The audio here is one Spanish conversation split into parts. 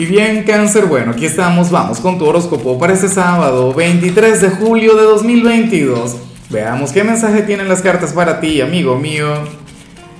Y bien, cáncer, bueno, aquí estamos, vamos con tu horóscopo para este sábado, 23 de julio de 2022. Veamos qué mensaje tienen las cartas para ti, amigo mío.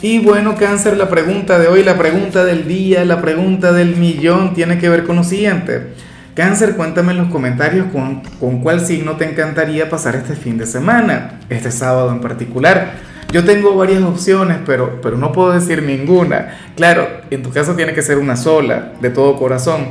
Y bueno, cáncer, la pregunta de hoy, la pregunta del día, la pregunta del millón tiene que ver con lo siguiente. Cáncer, cuéntame en los comentarios con, con cuál signo te encantaría pasar este fin de semana, este sábado en particular. Yo tengo varias opciones, pero, pero no puedo decir ninguna. Claro, en tu caso tiene que ser una sola, de todo corazón.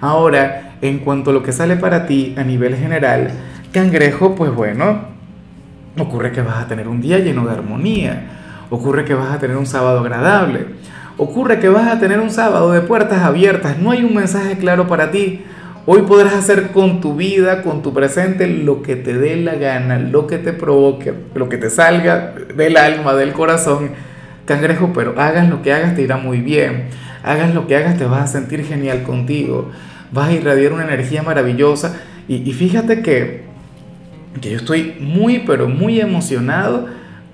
Ahora, en cuanto a lo que sale para ti a nivel general, cangrejo, pues bueno, ocurre que vas a tener un día lleno de armonía, ocurre que vas a tener un sábado agradable, ocurre que vas a tener un sábado de puertas abiertas, no hay un mensaje claro para ti, Hoy podrás hacer con tu vida, con tu presente, lo que te dé la gana, lo que te provoque, lo que te salga del alma, del corazón. Cangrejo, pero hagas lo que hagas, te irá muy bien. Hagas lo que hagas, te vas a sentir genial contigo. Vas a irradiar una energía maravillosa. Y, fíjate que, que yo estoy muy, pero muy emocionado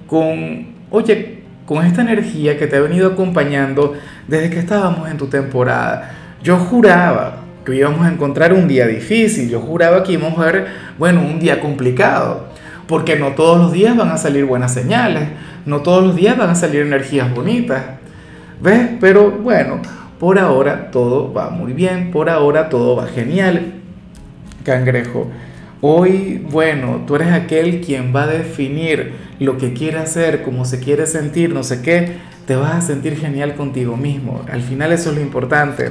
con, oye, con esta energía que te ha venido acompañando desde que estábamos en tu temporada. Yo juraba, que íbamos a encontrar un día difícil. Yo juraba que íbamos a ver, bueno, un día complicado, porque no todos los días van a salir buenas señales, no todos los días van a salir energías bonitas. ¿Ves? Pero bueno, por ahora todo va muy bien, por ahora todo va genial. Cangrejo, hoy, bueno, tú eres aquel quien va a definir lo que quiere hacer, cómo se quiere sentir, no sé qué, te vas a sentir genial contigo mismo. Al final eso es lo importante.